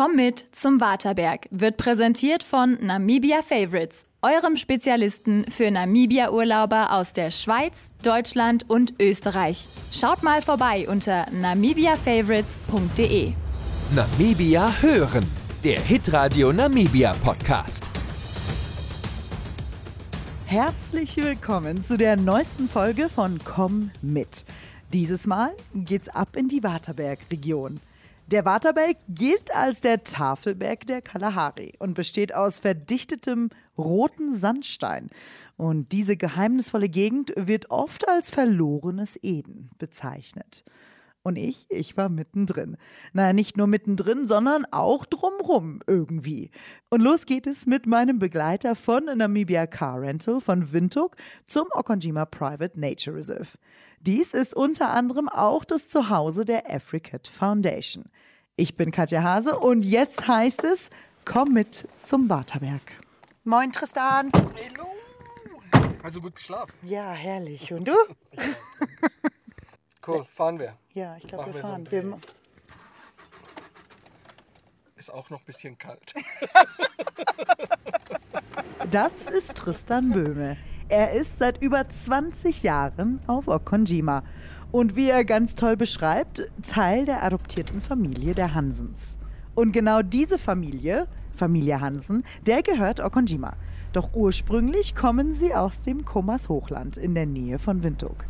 Komm mit zum Waterberg wird präsentiert von Namibia Favorites, eurem Spezialisten für Namibia-Urlauber aus der Schweiz, Deutschland und Österreich. Schaut mal vorbei unter namibiafavorites.de. Namibia hören, der Hitradio Namibia Podcast. Herzlich willkommen zu der neuesten Folge von Komm mit. Dieses Mal geht's ab in die Waterberg-Region. Der Waterberg gilt als der Tafelberg der Kalahari und besteht aus verdichtetem roten Sandstein. Und diese geheimnisvolle Gegend wird oft als verlorenes Eden bezeichnet. Und ich, ich war mittendrin. Naja, nicht nur mittendrin, sondern auch drumrum irgendwie. Und los geht es mit meinem Begleiter von Namibia Car Rental von Windhoek zum Okonjima Private Nature Reserve. Dies ist unter anderem auch das Zuhause der Africat Foundation. Ich bin Katja Hase und jetzt heißt es, komm mit zum Waterberg. Moin Tristan. Hallo. Hast du gut geschlafen? Ja, herrlich. Und du? Cool, fahren wir. Ja, ich glaube, wir wir so fahren. Wir, Ist auch noch ein bisschen kalt. Das ist Tristan Böhme. Er ist seit über 20 Jahren auf Okonjima und wie er ganz toll beschreibt, Teil der adoptierten Familie der Hansens. Und genau diese Familie, Familie Hansen, der gehört Okonjima. Doch ursprünglich kommen sie aus dem Komas Hochland in der Nähe von Windhoek.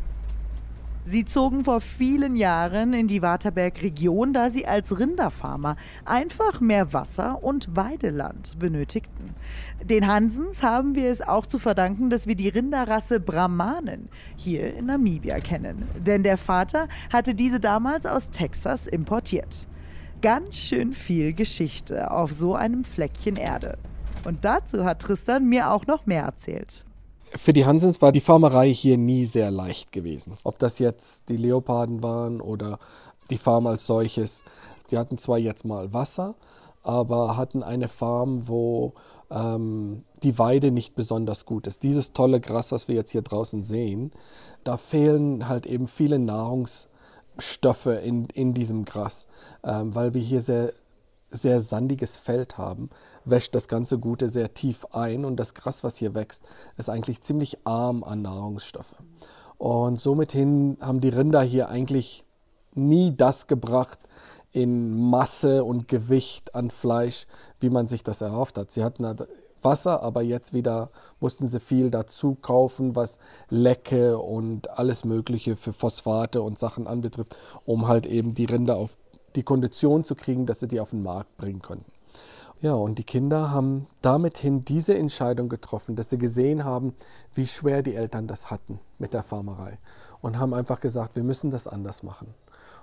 Sie zogen vor vielen Jahren in die Waterberg-Region, da sie als Rinderfarmer einfach mehr Wasser und Weideland benötigten. Den Hansens haben wir es auch zu verdanken, dass wir die Rinderrasse Brahmanen hier in Namibia kennen. Denn der Vater hatte diese damals aus Texas importiert. Ganz schön viel Geschichte auf so einem Fleckchen Erde. Und dazu hat Tristan mir auch noch mehr erzählt. Für die Hansens war die Farmerei hier nie sehr leicht gewesen. Ob das jetzt die Leoparden waren oder die Farm als solches. Die hatten zwar jetzt mal Wasser, aber hatten eine Farm, wo ähm, die Weide nicht besonders gut ist. Dieses tolle Gras, was wir jetzt hier draußen sehen, da fehlen halt eben viele Nahrungsstoffe in, in diesem Gras, ähm, weil wir hier sehr sehr sandiges Feld haben, wäscht das ganze Gute sehr tief ein und das Gras, was hier wächst, ist eigentlich ziemlich arm an Nahrungsstoffe. Und somit hin haben die Rinder hier eigentlich nie das gebracht in Masse und Gewicht an Fleisch, wie man sich das erhofft hat. Sie hatten Wasser, aber jetzt wieder mussten sie viel dazu kaufen, was Lecke und alles Mögliche für Phosphate und Sachen anbetrifft, um halt eben die Rinder auf die Kondition zu kriegen, dass sie die auf den Markt bringen konnten. Ja, und die Kinder haben damit diese Entscheidung getroffen, dass sie gesehen haben, wie schwer die Eltern das hatten mit der Farmerei und haben einfach gesagt, wir müssen das anders machen.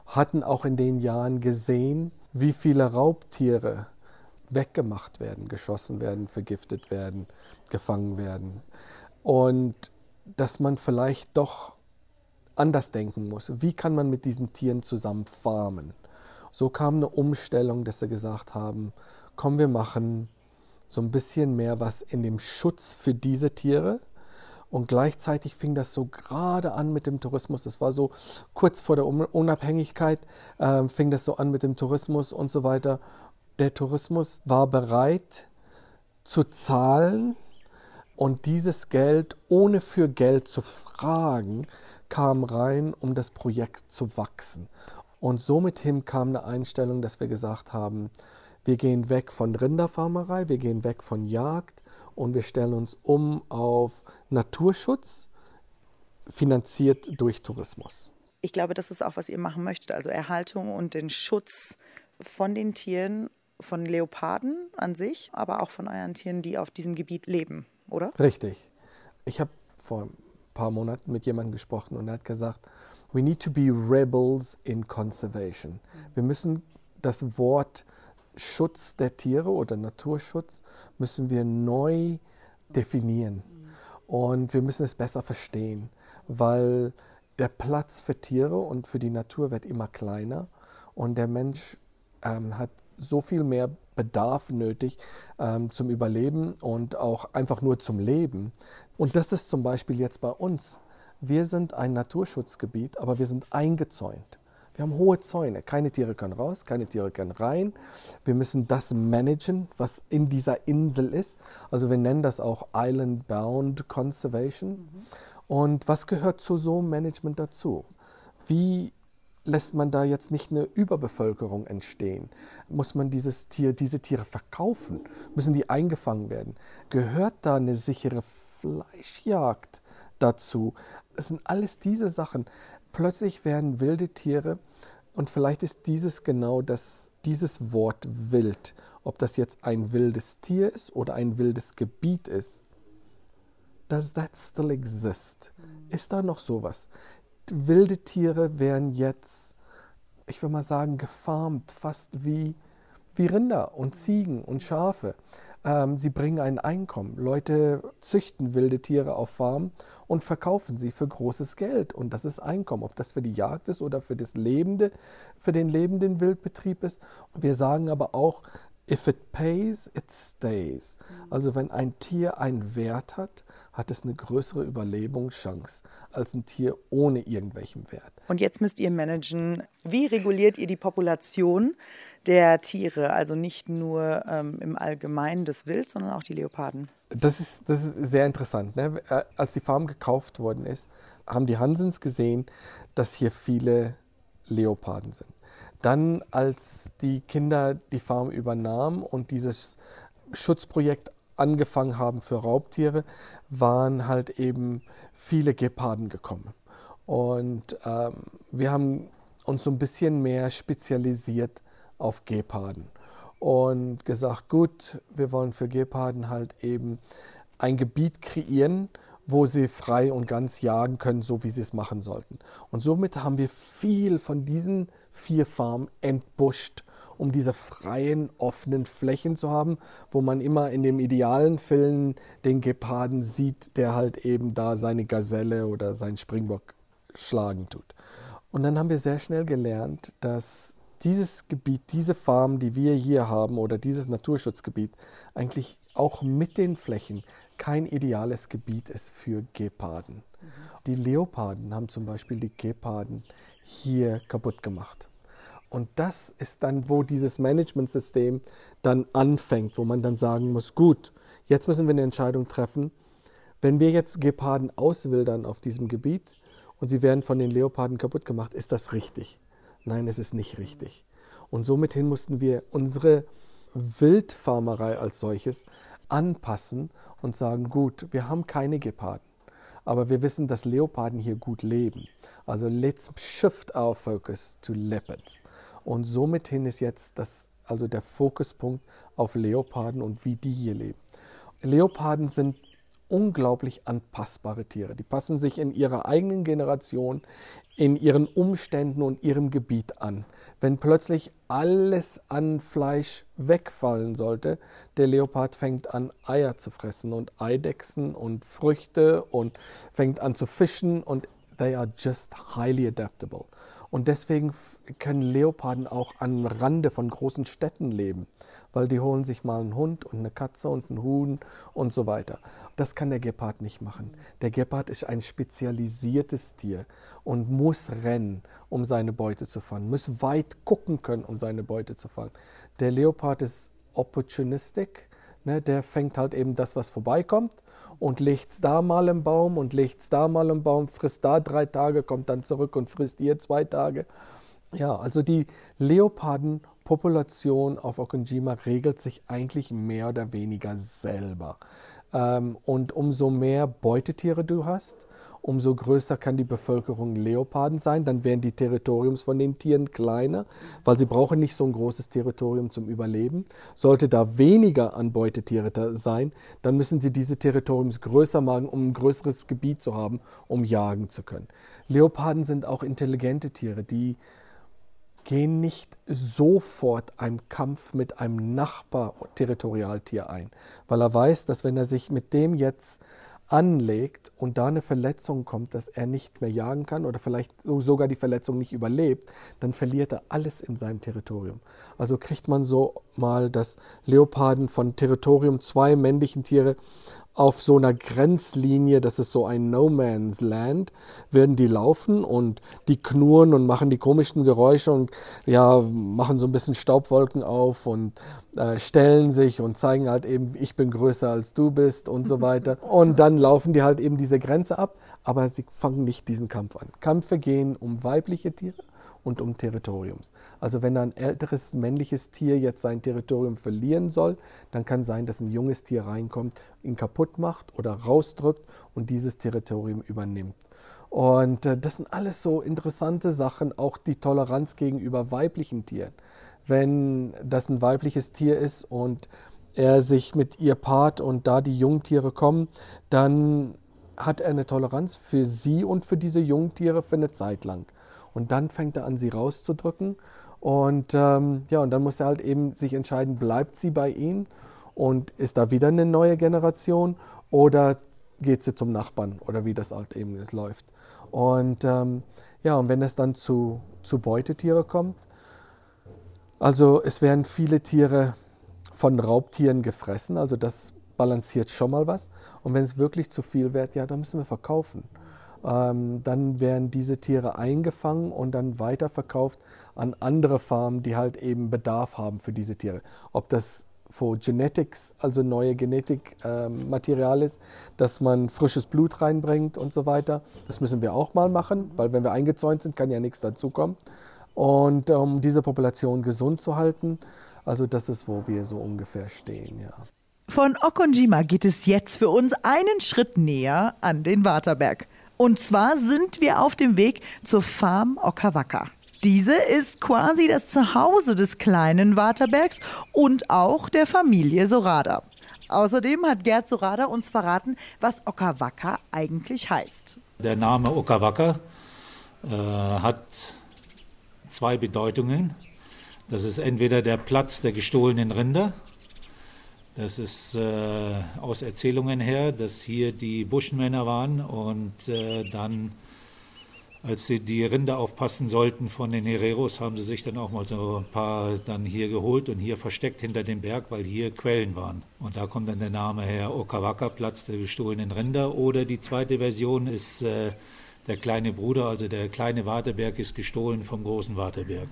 Hatten auch in den Jahren gesehen, wie viele Raubtiere weggemacht werden, geschossen werden, vergiftet werden, gefangen werden. Und dass man vielleicht doch anders denken muss. Wie kann man mit diesen Tieren zusammen farmen? So kam eine Umstellung, dass sie gesagt haben, komm, wir machen so ein bisschen mehr was in dem Schutz für diese Tiere. Und gleichzeitig fing das so gerade an mit dem Tourismus. Es war so kurz vor der Unabhängigkeit, äh, fing das so an mit dem Tourismus und so weiter. Der Tourismus war bereit zu zahlen und dieses Geld, ohne für Geld zu fragen, kam rein, um das Projekt zu wachsen. Und somit hin kam eine Einstellung, dass wir gesagt haben, wir gehen weg von Rinderfarmerei, wir gehen weg von Jagd und wir stellen uns um auf Naturschutz, finanziert durch Tourismus. Ich glaube, das ist auch, was ihr machen möchtet, also Erhaltung und den Schutz von den Tieren, von Leoparden an sich, aber auch von euren Tieren, die auf diesem Gebiet leben, oder? Richtig. Ich habe vor ein paar Monaten mit jemandem gesprochen und er hat gesagt, we need to be rebels in conservation. Wir müssen das Wort Schutz der Tiere oder Naturschutz müssen wir neu definieren. Und wir müssen es besser verstehen, weil der Platz für Tiere und für die Natur wird immer kleiner und der Mensch ähm, hat so viel mehr Bedarf nötig ähm, zum Überleben und auch einfach nur zum Leben. Und das ist zum Beispiel jetzt bei uns wir sind ein Naturschutzgebiet, aber wir sind eingezäunt. Wir haben hohe Zäune. Keine Tiere können raus, keine Tiere können rein. Wir müssen das managen, was in dieser Insel ist. Also wir nennen das auch Island Bound Conservation. Mhm. Und was gehört zu so einem Management dazu? Wie lässt man da jetzt nicht eine Überbevölkerung entstehen? Muss man dieses Tier, diese Tiere verkaufen? Müssen die eingefangen werden? Gehört da eine sichere Fleischjagd dazu? Es sind alles diese Sachen. Plötzlich werden wilde Tiere, und vielleicht ist dieses genau das, dieses Wort wild, ob das jetzt ein wildes Tier ist oder ein wildes Gebiet ist. Does that still exist? Ist da noch sowas? wilde Tiere werden jetzt, ich würde mal sagen, gefarmt, fast wie, wie Rinder und Ziegen und Schafe. Ähm, sie bringen ein Einkommen. Leute züchten wilde Tiere auf Farmen und verkaufen sie für großes Geld. Und das ist Einkommen, ob das für die Jagd ist oder für das lebende, für den lebenden Wildbetrieb ist. Wir sagen aber auch, If it pays, it stays. Also wenn ein Tier einen Wert hat, hat es eine größere Überlebungschance als ein Tier ohne irgendwelchen Wert. Und jetzt müsst ihr managen, wie reguliert ihr die Population der Tiere, also nicht nur ähm, im Allgemeinen des Wild, sondern auch die Leoparden? Das ist, das ist sehr interessant. Ne? Äh, als die Farm gekauft worden ist, haben die Hansens gesehen, dass hier viele Leoparden sind. Dann, als die Kinder die Farm übernahmen und dieses Schutzprojekt angefangen haben für Raubtiere, waren halt eben viele Geparden gekommen. Und ähm, wir haben uns so ein bisschen mehr spezialisiert auf Geparden und gesagt, gut, wir wollen für Geparden halt eben ein Gebiet kreieren, wo sie frei und ganz jagen können, so wie sie es machen sollten. Und somit haben wir viel von diesen vier Farmen entbuscht, um diese freien, offenen Flächen zu haben, wo man immer in dem idealen Film den Geparden sieht, der halt eben da seine Gazelle oder seinen Springbock schlagen tut. Und dann haben wir sehr schnell gelernt, dass dieses Gebiet, diese Farm, die wir hier haben oder dieses Naturschutzgebiet eigentlich auch mit den Flächen kein ideales Gebiet ist für Geparden. Mhm. Die Leoparden haben zum Beispiel die Geparden hier kaputt gemacht. Und das ist dann, wo dieses Managementsystem dann anfängt, wo man dann sagen muss, gut, jetzt müssen wir eine Entscheidung treffen. Wenn wir jetzt Geparden auswildern auf diesem Gebiet und sie werden von den Leoparden kaputt gemacht, ist das richtig? Nein, es ist nicht richtig. Und somit mussten wir unsere Wildfarmerei als solches anpassen und sagen, gut, wir haben keine Geparden, aber wir wissen, dass Leoparden hier gut leben. Also let's shift our focus to leopards. Und somit hin ist jetzt das, also der Fokuspunkt auf Leoparden und wie die hier leben. Leoparden sind unglaublich anpassbare Tiere. Die passen sich in ihrer eigenen Generation, in ihren Umständen und ihrem Gebiet an. Wenn plötzlich alles an Fleisch wegfallen sollte, der Leopard fängt an Eier zu fressen und Eidechsen und Früchte und fängt an zu fischen und they are just highly adaptable. Und deswegen können Leoparden auch am Rande von großen Städten leben, weil die holen sich mal einen Hund und eine Katze und einen Huhn und so weiter. Das kann der Gepard nicht machen. Der Gepard ist ein spezialisiertes Tier und muss rennen, um seine Beute zu fangen, muss weit gucken können, um seine Beute zu fangen. Der Leopard ist opportunistic, ne? der fängt halt eben das, was vorbeikommt und legt da mal im Baum und legt da mal im Baum, frisst da drei Tage, kommt dann zurück und frisst hier zwei Tage. Ja, also die Leopardenpopulation auf Okonjima regelt sich eigentlich mehr oder weniger selber. Ähm, und umso mehr Beutetiere du hast, umso größer kann die Bevölkerung Leoparden sein. Dann werden die Territoriums von den Tieren kleiner, weil sie brauchen nicht so ein großes Territorium zum Überleben. Sollte da weniger an Beutetiere sein, dann müssen sie diese Territoriums größer machen, um ein größeres Gebiet zu haben, um jagen zu können. Leoparden sind auch intelligente Tiere, die gehen nicht sofort einem Kampf mit einem Nachbar-Territorialtier ein, weil er weiß, dass wenn er sich mit dem jetzt anlegt und da eine Verletzung kommt, dass er nicht mehr jagen kann oder vielleicht sogar die Verletzung nicht überlebt, dann verliert er alles in seinem Territorium. Also kriegt man so mal, dass Leoparden von Territorium zwei männlichen Tiere auf so einer Grenzlinie, das ist so ein No Man's Land, werden die laufen und die knurren und machen die komischen Geräusche und ja, machen so ein bisschen Staubwolken auf und äh, stellen sich und zeigen halt eben, ich bin größer als du bist und so weiter. Und dann laufen die halt eben diese Grenze ab, aber sie fangen nicht diesen Kampf an. Kämpfe gehen um weibliche Tiere und um Territoriums. Also wenn ein älteres männliches Tier jetzt sein Territorium verlieren soll, dann kann sein, dass ein junges Tier reinkommt, ihn kaputt macht oder rausdrückt und dieses Territorium übernimmt. Und äh, das sind alles so interessante Sachen, auch die Toleranz gegenüber weiblichen Tieren. Wenn das ein weibliches Tier ist und er sich mit ihr paart und da die Jungtiere kommen, dann hat er eine Toleranz für sie und für diese Jungtiere für eine Zeit lang. Und dann fängt er an, sie rauszudrücken. Und ähm, ja, und dann muss er halt eben sich entscheiden, bleibt sie bei ihm und ist da wieder eine neue Generation oder geht sie zum Nachbarn oder wie das halt eben läuft. Und ähm, ja, und wenn es dann zu, zu Beutetiere kommt, also es werden viele Tiere von Raubtieren gefressen, also das balanciert schon mal was. Und wenn es wirklich zu viel wird, ja, dann müssen wir verkaufen. Ähm, dann werden diese Tiere eingefangen und dann weiterverkauft an andere Farmen, die halt eben Bedarf haben für diese Tiere. Ob das für Genetics, also neue Genetikmaterial ähm, ist, dass man frisches Blut reinbringt und so weiter. Das müssen wir auch mal machen, weil wenn wir eingezäunt sind, kann ja nichts dazukommen. Und um diese Population gesund zu halten, also das ist, wo wir so ungefähr stehen, ja. Von Okonjima geht es jetzt für uns einen Schritt näher an den Waterberg. Und zwar sind wir auf dem Weg zur Farm Okawaka. Diese ist quasi das Zuhause des kleinen Waterbergs und auch der Familie Sorada. Außerdem hat Gerd Sorada uns verraten, was Okawaka eigentlich heißt. Der Name Okawaka äh, hat zwei Bedeutungen. Das ist entweder der Platz der gestohlenen Rinder das ist äh, aus Erzählungen her, dass hier die Buschmänner waren und äh, dann, als sie die Rinder aufpassen sollten von den Hereros, haben sie sich dann auch mal so ein paar dann hier geholt und hier versteckt hinter dem Berg, weil hier Quellen waren. Und da kommt dann der Name her Okawaka, Platz der gestohlenen Rinder. Oder die zweite Version ist äh, der kleine Bruder, also der kleine Waterberg ist gestohlen vom großen Waterberg.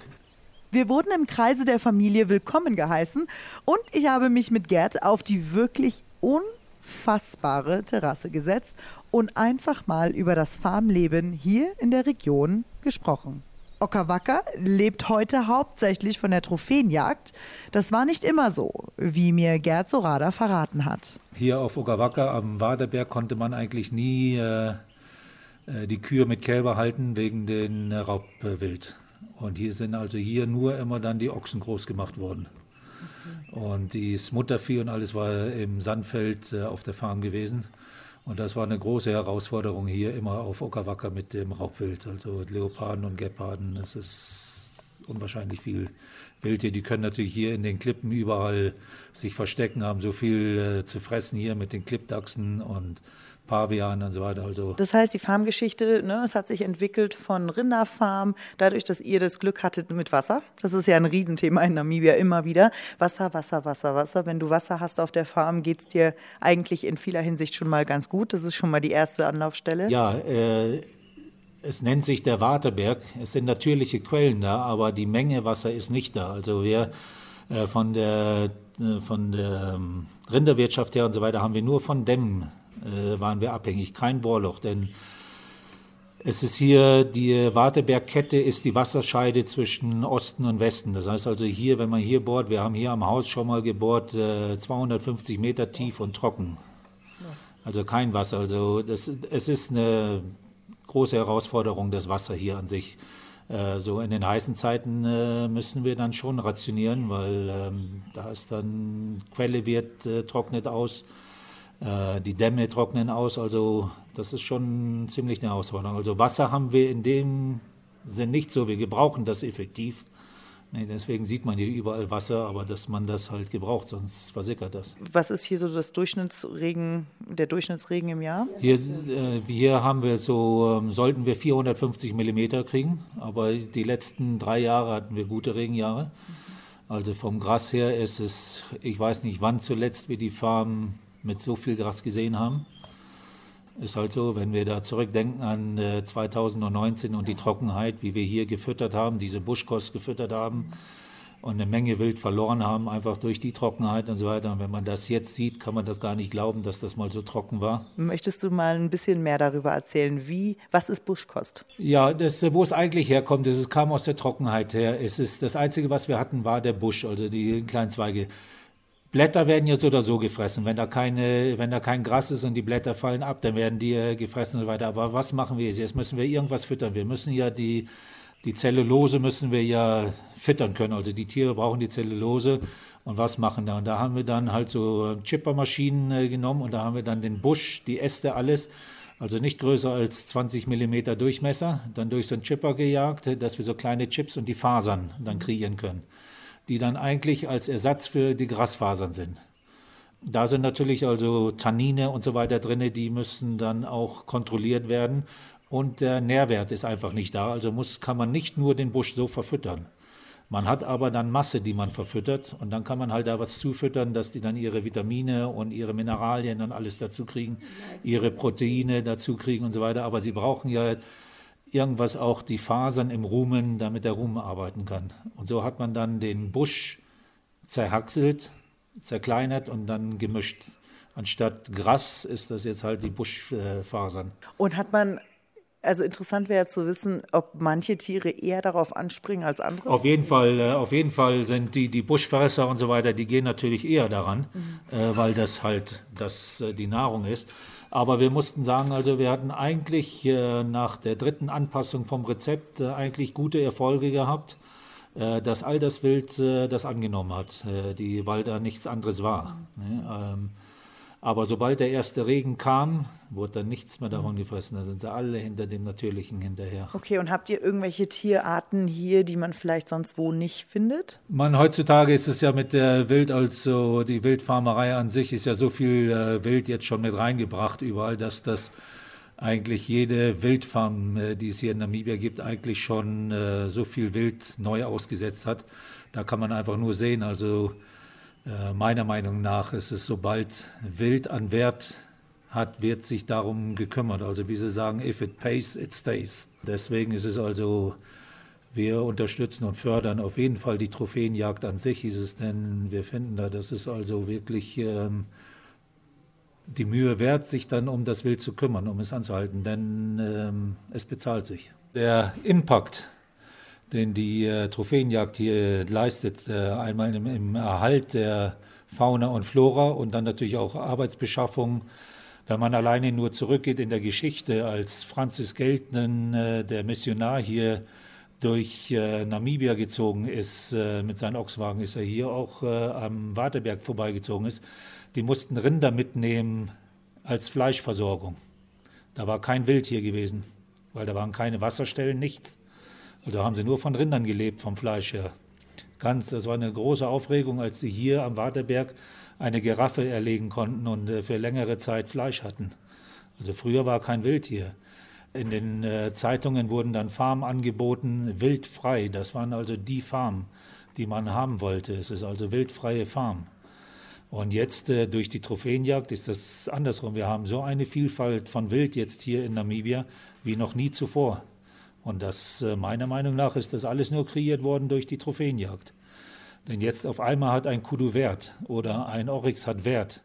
Wir wurden im Kreise der Familie willkommen geheißen und ich habe mich mit Gerd auf die wirklich unfassbare Terrasse gesetzt und einfach mal über das Farmleben hier in der Region gesprochen. Okawaka lebt heute hauptsächlich von der Trophäenjagd. Das war nicht immer so, wie mir Gerd Sorada verraten hat. Hier auf Okawaka am Waderberg konnte man eigentlich nie äh, äh die Kühe mit Kälber halten wegen den Raubwild. Und hier sind also hier nur immer dann die Ochsen groß gemacht worden. Und das Muttervieh und alles war im Sandfeld äh, auf der Farm gewesen. Und das war eine große Herausforderung hier immer auf Okawaka mit dem Raubwild. Also Leoparden und Geparden, das ist unwahrscheinlich viel Wild hier. Die können natürlich hier in den Klippen überall sich verstecken, haben so viel äh, zu fressen hier mit den Klippdachsen und Pavian und so weiter. Also das heißt, die Farmgeschichte, ne, es hat sich entwickelt von Rinderfarm, dadurch, dass ihr das Glück hattet mit Wasser. Das ist ja ein Riesenthema in Namibia immer wieder. Wasser, Wasser, Wasser, Wasser. Wenn du Wasser hast auf der Farm, geht es dir eigentlich in vieler Hinsicht schon mal ganz gut. Das ist schon mal die erste Anlaufstelle. Ja, äh, es nennt sich der Waterberg. Es sind natürliche Quellen da, aber die Menge Wasser ist nicht da. Also wir äh, von der, äh, von der ähm, Rinderwirtschaft her und so weiter haben wir nur von Dämmen äh, waren wir abhängig, kein Bohrloch, denn es ist hier, die Wartebergkette ist die Wasserscheide zwischen Osten und Westen. Das heißt also hier, wenn man hier bohrt, wir haben hier am Haus schon mal gebohrt, äh, 250 Meter tief und trocken. Also kein Wasser. Also das, es ist eine große Herausforderung, das Wasser hier an sich. Äh, so in den heißen Zeiten äh, müssen wir dann schon rationieren, weil ähm, da ist dann Quelle wird äh, trocknet aus die Dämme trocknen aus, also das ist schon ziemlich eine Herausforderung. Also Wasser haben wir in dem Sinn nicht so, wir gebrauchen das effektiv. Nee, deswegen sieht man hier überall Wasser, aber dass man das halt gebraucht, sonst versickert das. Was ist hier so das Durchschnittsregen, der Durchschnittsregen im Jahr? Hier, äh, hier haben wir so, ähm, sollten wir 450 Millimeter kriegen, aber die letzten drei Jahre hatten wir gute Regenjahre. Also vom Gras her ist es, ich weiß nicht wann zuletzt wir die Farm mit so viel Gras gesehen haben. Ist halt so, wenn wir da zurückdenken an äh, 2019 und die Trockenheit, wie wir hier gefüttert haben, diese Buschkost gefüttert haben und eine Menge Wild verloren haben, einfach durch die Trockenheit und so weiter. Und wenn man das jetzt sieht, kann man das gar nicht glauben, dass das mal so trocken war. Möchtest du mal ein bisschen mehr darüber erzählen? Wie, was ist Buschkost? Ja, das, wo es eigentlich herkommt, es kam aus der Trockenheit her. Es ist das Einzige, was wir hatten, war der Busch, also die kleinen Zweige. Blätter werden ja so oder so gefressen. Wenn da, keine, wenn da kein Gras ist und die Blätter fallen ab, dann werden die äh, gefressen und so weiter. Aber was machen wir jetzt? Jetzt müssen wir irgendwas füttern. Wir müssen ja die, die Zellulose müssen wir ja füttern können. Also die Tiere brauchen die Zellulose. Und was machen da? Und da haben wir dann halt so Chippermaschinen äh, genommen und da haben wir dann den Busch, die Äste, alles, also nicht größer als 20 mm Durchmesser, dann durch so einen Chipper gejagt, dass wir so kleine Chips und die Fasern dann kreieren können die dann eigentlich als Ersatz für die Grasfasern sind. Da sind natürlich also Tannine und so weiter drin, die müssen dann auch kontrolliert werden. Und der Nährwert ist einfach nicht da. Also muss, kann man nicht nur den Busch so verfüttern. Man hat aber dann Masse, die man verfüttert. Und dann kann man halt da was zufüttern, dass die dann ihre Vitamine und ihre Mineralien dann alles dazu kriegen, ihre Proteine dazu kriegen und so weiter. Aber sie brauchen ja irgendwas auch die Fasern im Rumen, damit der Rumen arbeiten kann. Und so hat man dann den Busch zerhackselt, zerkleinert und dann gemischt. Anstatt Gras ist das jetzt halt die Buschfasern. Und hat man also interessant wäre zu wissen, ob manche Tiere eher darauf anspringen als andere. Auf jeden Fall, äh, auf jeden Fall sind die, die Buschfresser und so weiter, die gehen natürlich eher daran, mhm. äh, weil das halt das, äh, die Nahrung ist. Aber wir mussten sagen, also wir hatten eigentlich äh, nach der dritten Anpassung vom Rezept äh, eigentlich gute Erfolge gehabt, äh, dass all das Wild äh, das angenommen hat, äh, die, weil da nichts anderes war. Ne? Ähm, aber sobald der erste Regen kam, wurde dann nichts mehr davon gefressen. Da sind sie alle hinter dem Natürlichen hinterher. Okay, und habt ihr irgendwelche Tierarten hier, die man vielleicht sonst wo nicht findet? Man, heutzutage ist es ja mit der Wild, also die Wildfarmerei an sich ist ja so viel äh, Wild jetzt schon mit reingebracht überall, dass das eigentlich jede Wildfarm, äh, die es hier in Namibia gibt, eigentlich schon äh, so viel Wild neu ausgesetzt hat. Da kann man einfach nur sehen, also äh, meiner Meinung nach ist es, sobald Wild an Wert hat, wird sich darum gekümmert. Also wie Sie sagen, if it pays, it stays. Deswegen ist es also, wir unterstützen und fördern auf jeden Fall die Trophäenjagd an sich, ist es denn, wir finden da, das ist also wirklich ähm, die Mühe wert, sich dann um das Wild zu kümmern, um es anzuhalten, denn ähm, es bezahlt sich. Der Impact den die äh, Trophäenjagd hier leistet. Äh, einmal im, im, Erhalt der Fauna und Flora und dann natürlich auch Arbeitsbeschaffung. Wenn man alleine nur zurückgeht in der Geschichte, als Francis Geltnen, äh, der Missionar hier durch äh, Namibia gezogen ist, äh, mit seinem Ochswagen ist er hier auch äh, am Waterberg vorbeigezogen ist, die mussten Rinder mitnehmen als Fleischversorgung. Da war kein Wild hier gewesen, weil da waren keine Wasserstellen, nichts. Also haben sie nur von Rindern gelebt, vom Fleisch her. Ganz, das war eine große Aufregung, als sie hier am Waterberg eine Giraffe erlegen konnten und äh, für längere Zeit Fleisch hatten. Also früher war kein Wild hier. In den äh, Zeitungen wurden dann Farmen angeboten, wildfrei. Das waren also die Farmen, die man haben wollte. Es ist also wildfreie Farm. Und jetzt äh, durch die Trophäenjagd ist das andersrum. Wir haben so eine Vielfalt von Wild jetzt hier in Namibia wie noch nie zuvor. Und das, äh, meiner Meinung nach, ist das alles nur kreiert worden durch die Trophäenjagd. Denn jetzt auf einmal hat ein Kudu Wert oder ein Oryx hat Wert.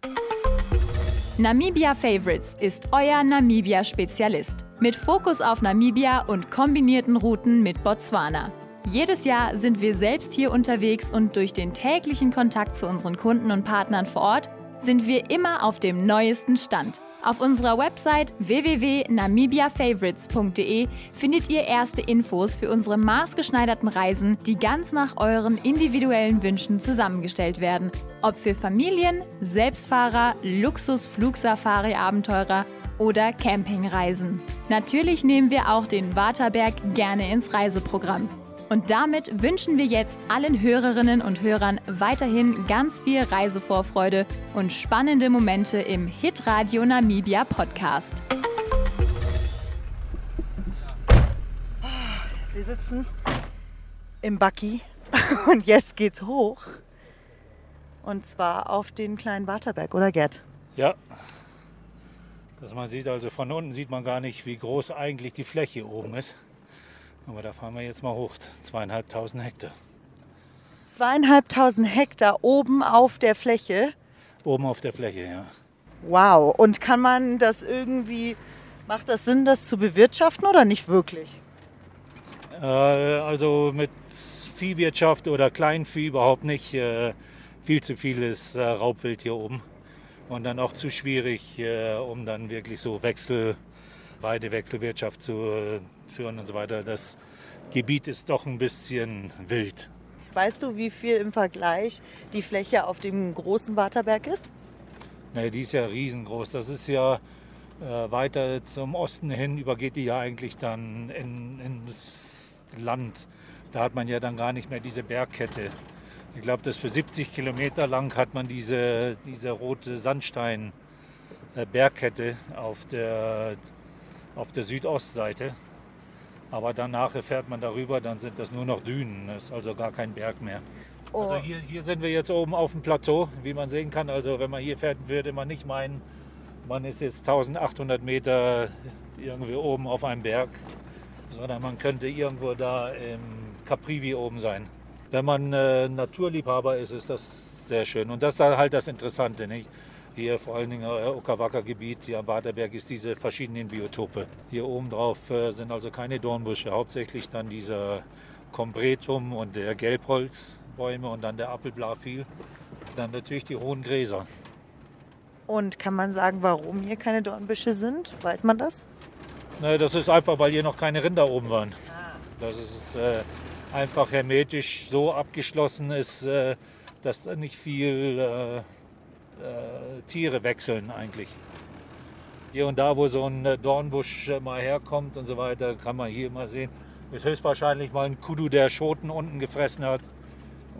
Namibia Favorites ist euer Namibia-Spezialist. Mit Fokus auf Namibia und kombinierten Routen mit Botswana. Jedes Jahr sind wir selbst hier unterwegs und durch den täglichen Kontakt zu unseren Kunden und Partnern vor Ort sind wir immer auf dem neuesten Stand. Auf unserer Website www.namibiafavorites.de findet ihr erste Infos für unsere maßgeschneiderten Reisen, die ganz nach euren individuellen Wünschen zusammengestellt werden. Ob für Familien, Selbstfahrer, Luxus-Flugsafari-Abenteurer oder Campingreisen. Natürlich nehmen wir auch den Waterberg gerne ins Reiseprogramm. Und damit wünschen wir jetzt allen Hörerinnen und Hörern weiterhin ganz viel Reisevorfreude und spannende Momente im Hitradio Namibia Podcast. Wir sitzen im Bucky und jetzt geht's hoch. Und zwar auf den kleinen Waterberg, oder Gerd? Ja. Dass man sieht, also von unten sieht man gar nicht, wie groß eigentlich die Fläche oben ist. Aber da fahren wir jetzt mal hoch, zweieinhalbtausend Hektar. Zweieinhalbtausend Hektar oben auf der Fläche. Oben auf der Fläche, ja. Wow. Und kann man das irgendwie, macht das Sinn, das zu bewirtschaften oder nicht wirklich? Äh, also mit Viehwirtschaft oder Kleinvieh überhaupt nicht. Äh, viel zu viel ist äh, Raubwild hier oben. Und dann auch zu schwierig, äh, um dann wirklich so Wechsel, Weidewechselwirtschaft zu führen und so weiter. Das Gebiet ist doch ein bisschen wild. Weißt du, wie viel im Vergleich die Fläche auf dem großen Waterberg ist? Nee, die ist ja riesengroß. Das ist ja äh, weiter zum Osten hin, übergeht die ja eigentlich dann in, ins Land. Da hat man ja dann gar nicht mehr diese Bergkette. Ich glaube, das für 70 Kilometer lang hat man diese, diese rote Sandstein-Bergkette auf der, auf der Südostseite. Aber danach fährt man darüber, dann sind das nur noch Dünen. Das ist also gar kein Berg mehr. Oh. Also hier, hier sind wir jetzt oben auf dem Plateau, wie man sehen kann. Also wenn man hier fährt, würde man nicht meinen, man ist jetzt 1800 Meter irgendwie oben auf einem Berg, sondern man könnte irgendwo da im Caprivi oben sein. Wenn man äh, Naturliebhaber ist, ist das sehr schön. Und das ist halt das Interessante, nicht? Hier vor allen Dingen äh, Okawaka-Gebiet, hier am Waterberg ist diese verschiedenen Biotope. Hier oben drauf äh, sind also keine Dornbüsche, hauptsächlich dann dieser Combretum und der Gelbholzbäume und dann der Apfelblafil. Dann natürlich die hohen Gräser. Und kann man sagen, warum hier keine Dornbüsche sind? Weiß man das? Ne, das ist einfach, weil hier noch keine Rinder oben waren. Das ist äh, einfach hermetisch so abgeschlossen ist, äh, dass da nicht viel äh, äh, Tiere wechseln eigentlich. Hier und da, wo so ein äh, Dornbusch äh, mal herkommt und so weiter, kann man hier immer sehen. Ist höchstwahrscheinlich mal ein Kudu, der Schoten unten gefressen hat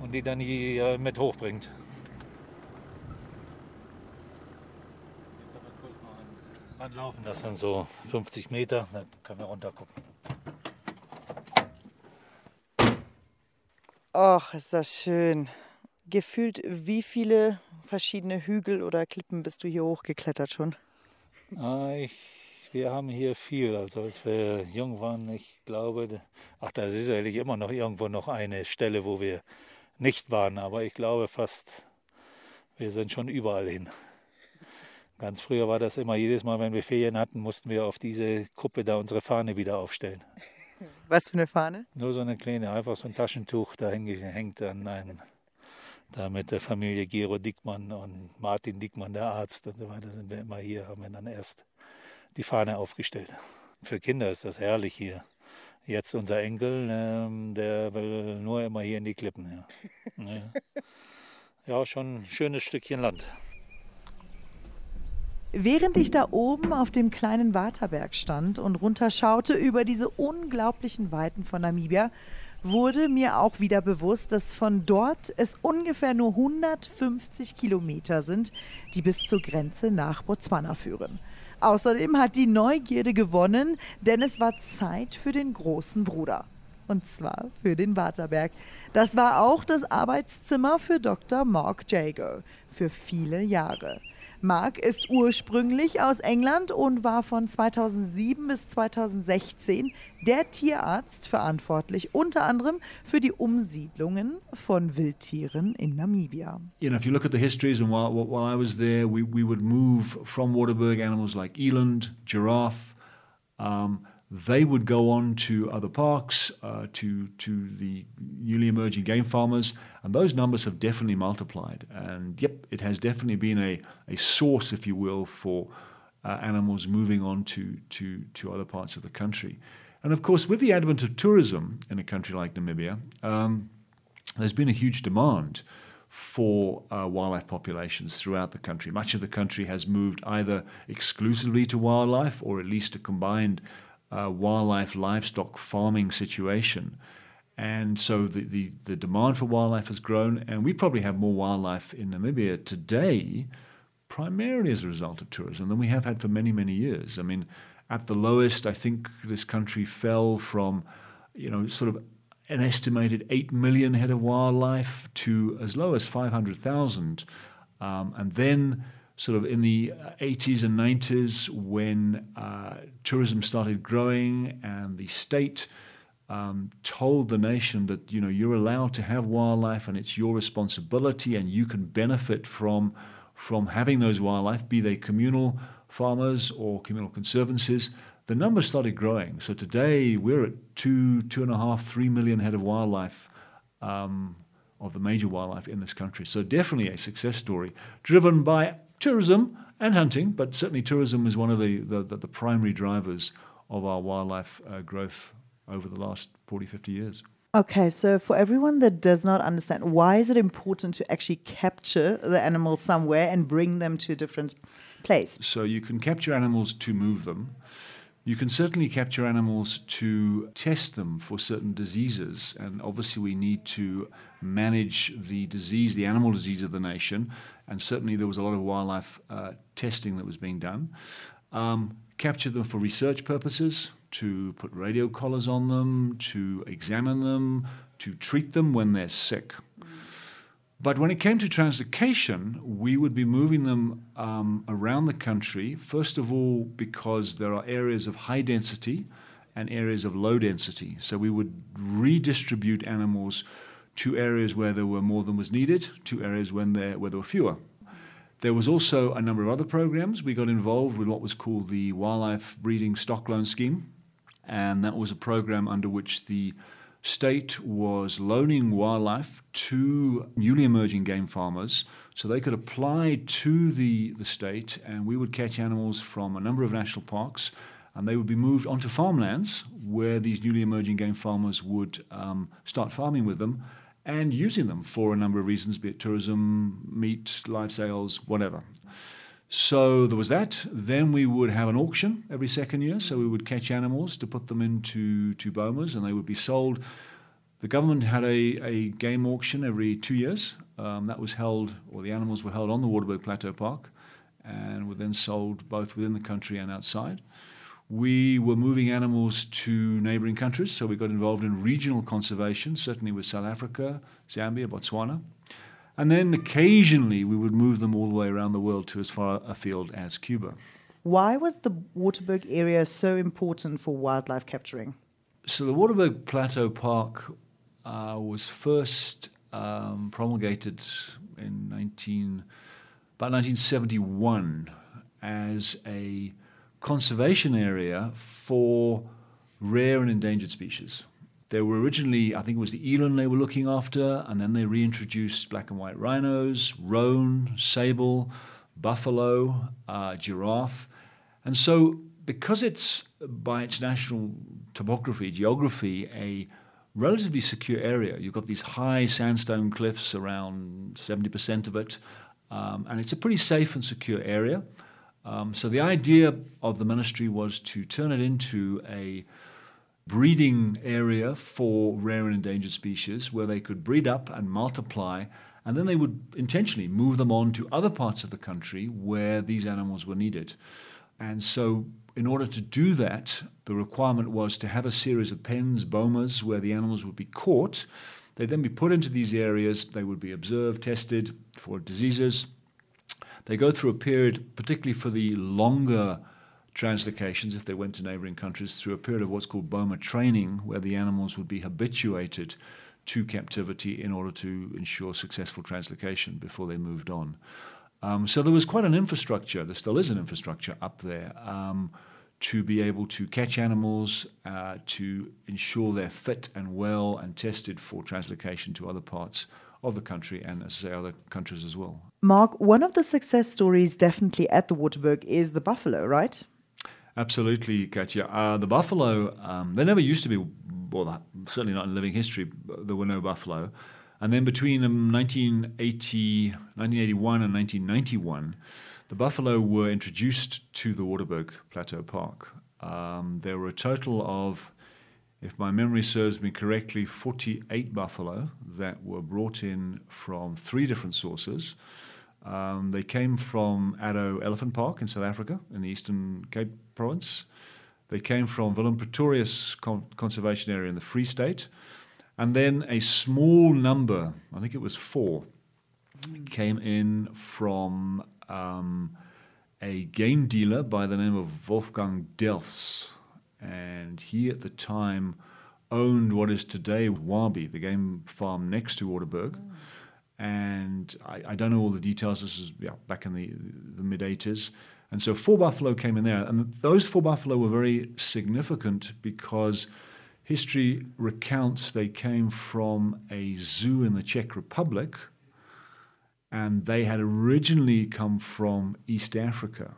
und die dann hier mit hochbringt. Mal ranlaufen, das sind so 50 Meter, dann können wir runter gucken. Ach, ist das schön. Gefühlt, wie viele verschiedene Hügel oder Klippen bist du hier hochgeklettert schon? Ah, ich, wir haben hier viel. Also als wir jung waren, ich glaube, ach, da ist sicherlich immer noch irgendwo noch eine Stelle, wo wir nicht waren. Aber ich glaube fast, wir sind schon überall hin. Ganz früher war das immer, jedes Mal, wenn wir Ferien hatten, mussten wir auf diese Kuppe da unsere Fahne wieder aufstellen. Was für eine Fahne? Nur so eine kleine, einfach so ein Taschentuch, da hängt an einem, da mit der Familie Gero Dickmann und Martin Dickmann, der Arzt und so weiter, sind wir immer hier, haben wir dann erst die Fahne aufgestellt. Für Kinder ist das herrlich hier. Jetzt unser Enkel, ähm, der will nur immer hier in die Klippen. Ja, ja. ja schon ein schönes Stückchen Land. Während ich da oben auf dem kleinen Waterberg stand und runterschaute über diese unglaublichen Weiten von Namibia, wurde mir auch wieder bewusst, dass von dort es ungefähr nur 150 Kilometer sind, die bis zur Grenze nach Botswana führen. Außerdem hat die Neugierde gewonnen, denn es war Zeit für den großen Bruder. Und zwar für den Waterberg. Das war auch das Arbeitszimmer für Dr. Mark Jago für viele Jahre. Mark ist ursprünglich aus England und war von 2007 bis 2016 der Tierarzt verantwortlich, unter anderem für die Umsiedlungen von Wildtieren in Namibia. You know, if you look at the histories, and while, while I was there, we, we would move from Waterberg animals like eland, giraffe. Um, they would go on to other parks, uh, to to the newly emerging game farmers, and those numbers have definitely multiplied. And yep, it has definitely been a, a source, if you will, for uh, animals moving on to, to to other parts of the country. And of course, with the advent of tourism in a country like Namibia, um, there's been a huge demand for uh, wildlife populations throughout the country. Much of the country has moved either exclusively to wildlife or at least a combined uh, wildlife livestock farming situation. And so the, the, the, demand for wildlife has grown, and we probably have more wildlife in Namibia today, primarily as a result of tourism, than we have had for many, many years. I mean, at the lowest, I think this country fell from, you know, sort of an estimated 8 million head of wildlife to as low as 500,000. Um, and then sort of in the 80s and 90s when uh, tourism started growing and the state um, told the nation that you know you're allowed to have wildlife and it's your responsibility and you can benefit from from having those wildlife, be they communal farmers or communal conservancies. The numbers started growing. So today we're at two, two and a half, three million head of wildlife, um, of the major wildlife in this country. So definitely a success story driven by tourism and hunting, but certainly tourism is one of the, the, the, the primary drivers of our wildlife uh, growth over the last 40, 50 years. Okay, so for everyone that does not understand, why is it important to actually capture the animals somewhere and bring them to a different place? So you can capture animals to move them. You can certainly capture animals to test them for certain diseases, and obviously we need to manage the disease, the animal disease of the nation, and certainly there was a lot of wildlife uh, testing that was being done. Um, capture them for research purposes, to put radio collars on them, to examine them, to treat them when they're sick. But when it came to translocation, we would be moving them um, around the country, first of all, because there are areas of high density and areas of low density. So we would redistribute animals to areas where there were more than was needed, to areas when there, where there were fewer. There was also a number of other programs. We got involved with what was called the Wildlife Breeding Stock Loan Scheme, and that was a program under which the state was loaning wildlife to newly emerging game farmers so they could apply to the, the state and we would catch animals from a number of national parks and they would be moved onto farmlands where these newly emerging game farmers would um, start farming with them and using them for a number of reasons, be it tourism, meat, live sales, whatever. So there was that. Then we would have an auction every second year. So we would catch animals to put them into to bomas and they would be sold. The government had a, a game auction every two years. Um, that was held, or the animals were held on the Waterberg Plateau Park and were then sold both within the country and outside. We were moving animals to neighboring countries, so we got involved in regional conservation, certainly with South Africa, Zambia, Botswana. And then occasionally we would move them all the way around the world to as far afield as Cuba. Why was the Waterberg area so important for wildlife capturing? So the Waterberg Plateau Park uh, was first um, promulgated in 19, about 1971 as a conservation area for rare and endangered species. They were originally, I think it was the eland they were looking after, and then they reintroduced black and white rhinos, roan, sable, buffalo, uh, giraffe. And so, because it's by its national topography, geography, a relatively secure area, you've got these high sandstone cliffs, around 70% of it, um, and it's a pretty safe and secure area. Um, so, the idea of the ministry was to turn it into a breeding area for rare and endangered species where they could breed up and multiply, and then they would intentionally move them on to other parts of the country where these animals were needed. And so, in order to do that, the requirement was to have a series of pens, bomas, where the animals would be caught. They'd then be put into these areas, they would be observed, tested for diseases. They go through a period, particularly for the longer translocations if they went to neighboring countries through a period of what's called Boma training, where the animals would be habituated to captivity in order to ensure successful translocation before they moved on. Um, so there was quite an infrastructure, there still is an infrastructure up there, um, to be able to catch animals, uh, to ensure they're fit and well and tested for translocation to other parts of the country and, as I say, other countries as well. Mark, one of the success stories definitely at the Waterberg is the buffalo, right? Absolutely, Katya. Uh, the buffalo, um, there never used to be, well, certainly not in living history, there were no buffalo. And then between um, 1980, 1981 and 1991, the buffalo were introduced to the Waterberg Plateau Park. Um, there were a total of, if my memory serves me correctly, 48 buffalo that were brought in from three different sources. Um, they came from Addo Elephant Park in South Africa, in the Eastern Cape Province. They came from Willem Pretorius Con- Conservation Area in the Free State. And then a small number, I think it was four, came in from um, a game dealer by the name of Wolfgang Delfs. And he at the time owned what is today Wabi, the game farm next to Waterberg. Mm. And I, I, don't know all the details. This is yeah, back in the, the mid 80s. And so four buffalo came in there. And those four buffalo were very significant because history recounts they came from a zoo in the Czech Republic and they had originally come from East Africa.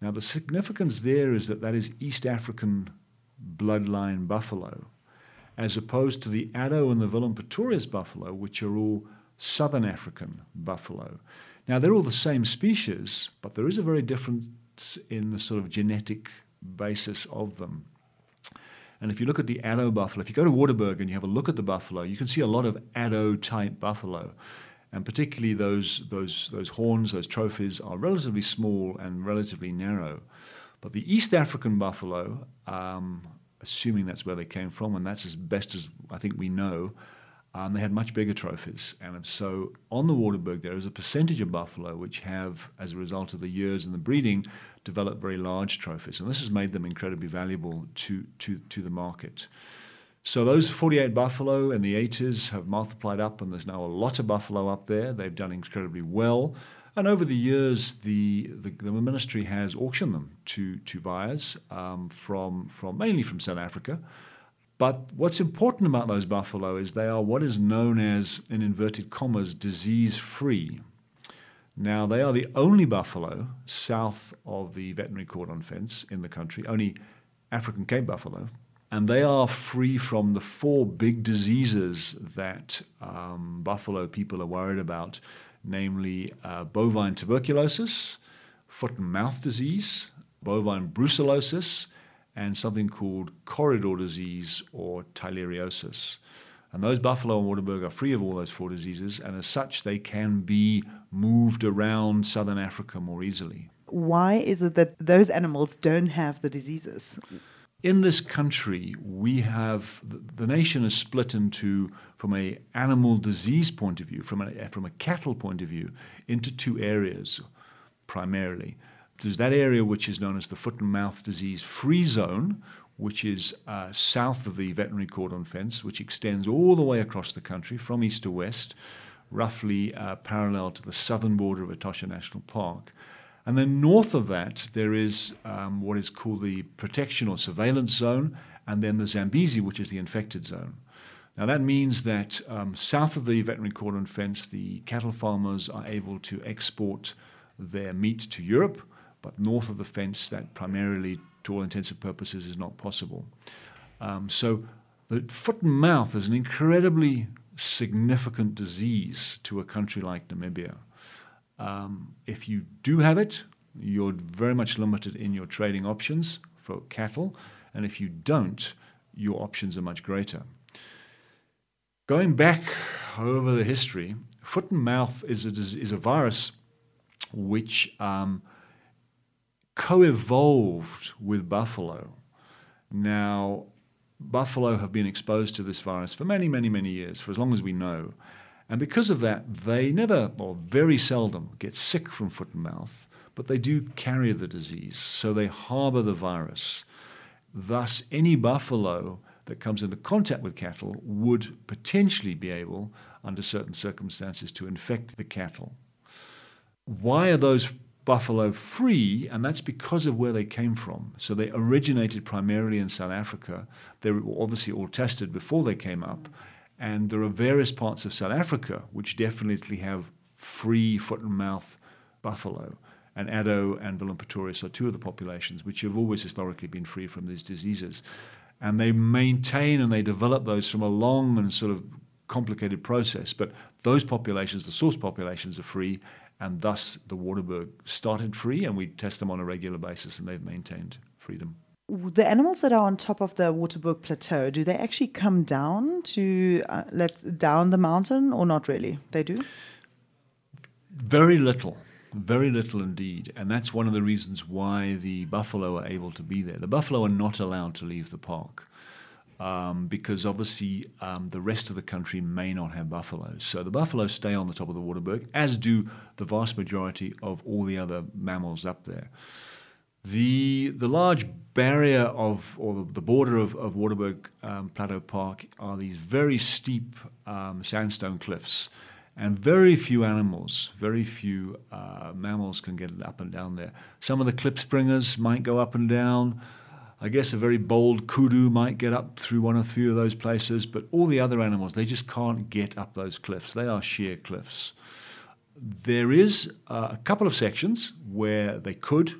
Now, the significance there is that that is East African bloodline buffalo, as opposed to the Addo and the Willem Pretorius buffalo, which are all Southern African buffalo. Now, they're all the same species, but there is a very difference in the sort of genetic basis of them. And if you look at the Addo buffalo, if you go to Waterberg and you have a look at the buffalo, you can see a lot of Addo type buffalo and particularly those those those horns, those trophies are relatively small and relatively narrow. But the East African buffalo, um, assuming that's where they came from, and that's as best as I think we know, um, they had much bigger trophies. And so on the Waterberg, there is a percentage of buffalo which have, as a result of the years and the breeding, developed very large trophies. And this has made them incredibly valuable to, to, to the market. So those 48 buffalo and the 80s have multiplied up, and there's now a lot of buffalo up there. They've done incredibly well. And over the years, the, the, the ministry has auctioned them to, to buyers um, from, from mainly from South Africa. But what's important about those buffalo is they are what is known as, in inverted commas, disease free. Now, they are the only buffalo south of the veterinary cordon fence in the country, only African Cape buffalo, and they are free from the four big diseases that um, buffalo people are worried about, namely uh, bovine tuberculosis, foot and mouth disease, bovine brucellosis, and something called corridor disease or theileriosis. And those buffalo and Waterberg are free of all those four diseases, and as such, they can be moved around southern Africa more easily. Why is it that those animals don't have the diseases? in this country, we have the nation is split into, from a animal disease point of view, from a from a cattle point of view, into two areas, primarily. There's that area which is known as the foot and mouth disease free zone, which is uh, south of the veterinary cordon fence, which extends all the way across the country from east to west, roughly uh, parallel to the southern border of Etosha National Park. And then north of that, there is um, what is called the protection or surveillance zone, and then the Zambezi, which is the infected zone. Now, that means that um, south of the veterinary cordon fence, the cattle farmers are able to export their meat to Europe, but north of the fence, that primarily, to all intents and purposes, is not possible. Um, so, the foot and mouth is an incredibly significant disease to a country like Namibia. Um, if you do have it, you're very much limited in your trading options for cattle, and if you don't, your options are much greater. Going back over the history, foot and mouth is a, is a virus which um, co evolved with buffalo. Now, buffalo have been exposed to this virus for many, many, many years, for as long as we know. And because of that, they never, or very seldom, get sick from foot and mouth, but they do carry the disease, so they harbor the virus. Thus, any buffalo that comes into contact with cattle would potentially be able, under certain circumstances, to infect the cattle. Why are those buffalo free? And that's because of where they came from. So they originated primarily in South Africa. They were obviously all tested before they came up. And there are various parts of South Africa which definitely have free foot and mouth buffalo. And Addo and Willem Pretorius are two of the populations which have always historically been free from these diseases. And they maintain and they develop those from a long and sort of complicated process. But those populations, the source populations, are free, and thus the Waterberg started free, and we test them on a regular basis, and they've maintained freedom the animals that are on top of the Waterberg Plateau, do they actually come down to uh, let down the mountain or not really? They do. Very little, very little indeed, and that's one of the reasons why the buffalo are able to be there. The buffalo are not allowed to leave the park. Um, because obviously um, the rest of the country may not have buffaloes. So the buffaloes stay on the top of the Waterberg, as do the vast majority of all the other mammals up there. The, the large barrier of, or the border of, of Waterberg um, Plateau Park are these very steep um, sandstone cliffs. And very few animals, very few uh, mammals can get up and down there. Some of the clip springers might go up and down. I guess a very bold kudu might get up through one or few of those places, but all the other animals, they just can't get up those cliffs. They are sheer cliffs. There is uh, a couple of sections where they could,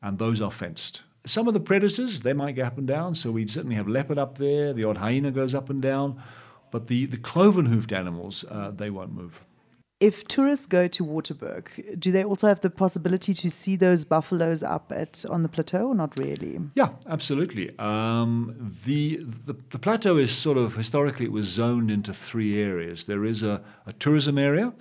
and those are fenced. Some of the predators, they might get up and down, so we'd certainly have leopard up there, the odd hyena goes up and down, but the, the cloven hoofed animals, uh, they won't move. If tourists go to Waterberg, do they also have the possibility to see those buffaloes up at on the plateau or not really? Yeah, absolutely. Um, the, the, the plateau is sort of historically it was zoned into three areas. There is a, a tourism area.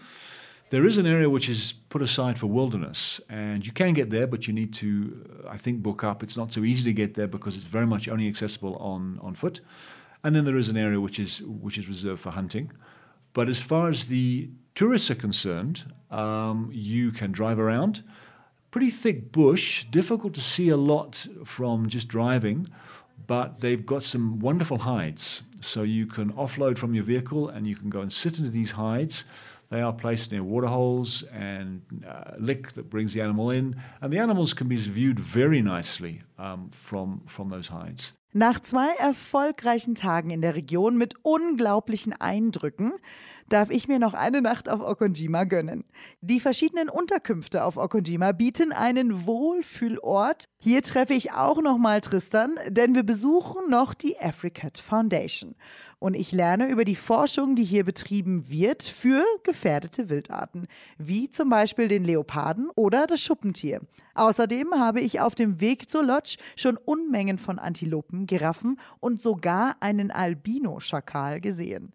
There is an area which is put aside for wilderness, and you can get there, but you need to, I think, book up. It's not so easy to get there because it's very much only accessible on, on foot. And then there is an area which is which is reserved for hunting. But as far as the tourists are concerned, um, you can drive around. Pretty thick bush, difficult to see a lot from just driving, but they've got some wonderful hides. So you can offload from your vehicle and you can go and sit into these hides. They are placed near waterholes and uh, lick that brings the animal in, and the animals can be viewed very nicely um, from, from those hides. Nach zwei erfolgreichen Tagen in der Region mit unglaublichen Eindrücken darf ich mir noch eine Nacht auf Okonjima gönnen. Die verschiedenen Unterkünfte auf Okonjima bieten einen Wohlfühlort. Hier treffe ich auch noch mal Tristan, denn wir besuchen noch die Africat Foundation. Und ich lerne über die Forschung, die hier betrieben wird für gefährdete Wildarten, wie zum Beispiel den Leoparden oder das Schuppentier. Außerdem habe ich auf dem Weg zur Lodge schon Unmengen von Antilopen, Giraffen und sogar einen Albino-Schakal gesehen.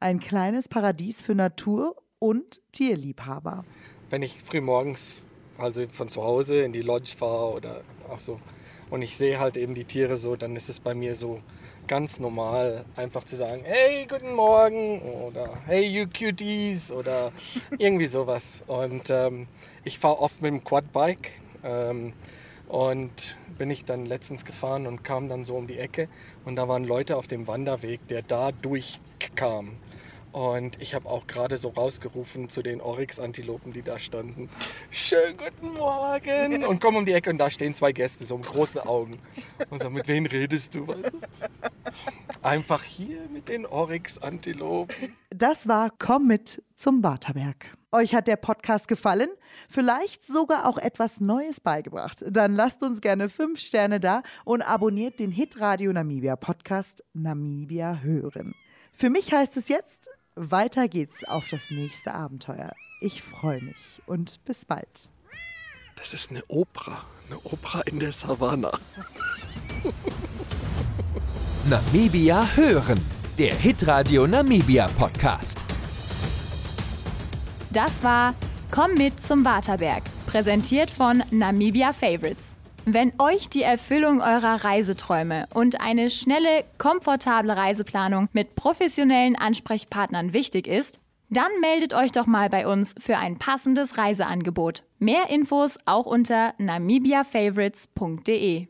Ein kleines Paradies für Natur und Tierliebhaber. Wenn ich früh morgens also von zu Hause in die Lodge fahre oder auch so und ich sehe halt eben die Tiere so, dann ist es bei mir so ganz normal, einfach zu sagen, hey, guten Morgen oder hey, you cuties oder irgendwie sowas. Und ähm, ich fahre oft mit dem Quadbike ähm, und bin ich dann letztens gefahren und kam dann so um die Ecke und da waren Leute auf dem Wanderweg, der da durchkam. Und ich habe auch gerade so rausgerufen zu den Oryx-Antilopen, die da standen. Schönen guten Morgen! Und komm um die Ecke und da stehen zwei Gäste, so mit großen Augen. Und so, mit wem redest du? Weißt du? Einfach hier mit den Oryx-Antilopen. Das war Komm mit zum Waterberg. Euch hat der Podcast gefallen? Vielleicht sogar auch etwas Neues beigebracht? Dann lasst uns gerne fünf Sterne da und abonniert den Hitradio Namibia Podcast Namibia hören. Für mich heißt es jetzt weiter geht's auf das nächste Abenteuer. Ich freue mich und bis bald. Das ist eine Oper, eine Oper in der Savanne. Namibia hören, der Hitradio Namibia Podcast. Das war Komm mit zum Waterberg, präsentiert von Namibia Favorites. Wenn euch die Erfüllung eurer Reiseträume und eine schnelle, komfortable Reiseplanung mit professionellen Ansprechpartnern wichtig ist, dann meldet euch doch mal bei uns für ein passendes Reiseangebot. Mehr Infos auch unter namibiafavorites.de.